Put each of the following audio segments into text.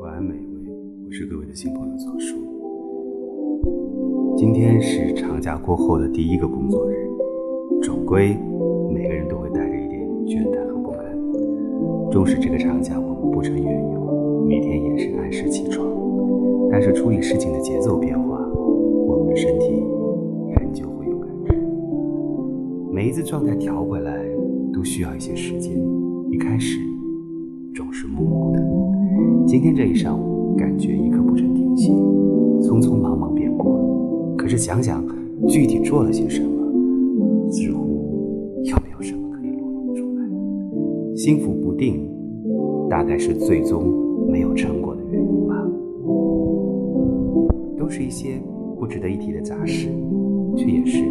晚安，每一位，我是各位的新朋友曹叔。今天是长假过后的第一个工作日，总归每个人都会带着一点倦怠和不甘。纵使这个长假我们不曾远游，每天也是按时起床，但是处理事情的节奏变化，我们的身体。每一次状态调回来，都需要一些时间。一开始总是木木的，今天这一上午，感觉一刻不曾停歇，匆匆忙忙便过了。可是想想具体做了些什么，似乎又没有什么可以罗列出来。心浮不定，大概是最终没有成果的原因吧。都是一些不值得一提的杂事，却也是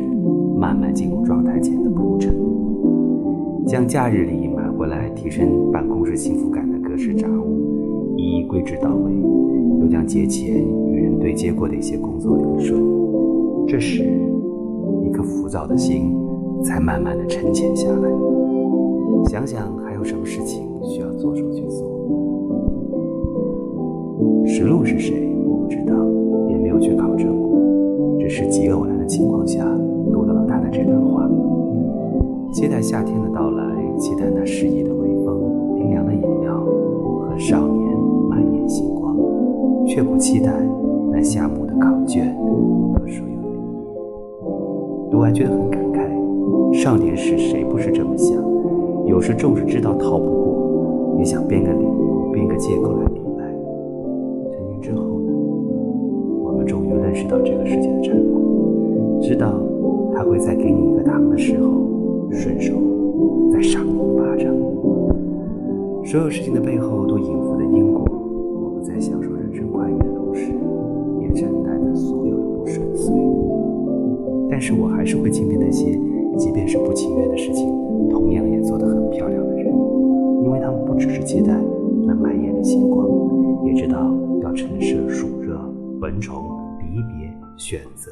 慢慢进入状态前的铺陈。将假日里买回来提升办公室幸福感的各式杂物一一归置到位，又将节前与人对接过的一些工作理顺。这时，一颗浮躁的心才慢慢的沉潜下来。想想还有什么事情需要着手去做。石路是谁？我不知道，也没有去考证过，只是极偶然的情况下读到了他的这段话：期待夏天的到来，期待那诗意的微风、冰凉的饮料和少年满眼星光，却不期待那夏末的考卷和所有。读完觉得很感慨，少年时谁不是这么想？有时纵是知道逃不过，也想编个理由、编个借口来抵赖。成年之后呢？我们终于认识到这个世界的残酷，知道他会在给你一个糖的时候，顺手再赏你一巴掌。所有事情的背后都隐伏着因果。我们在享受人生快乐的同时，也承担着所有的不顺遂。但是我还是会钦佩那些，即便是不情愿的事情，同样也做得很漂亮的人，因为他们不只是期待那满眼的星光，也知道要承受暑热、蚊虫、离别、选择，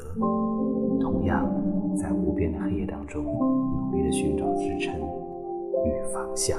同样在无边的黑夜当中，努力的寻找支撑与方向。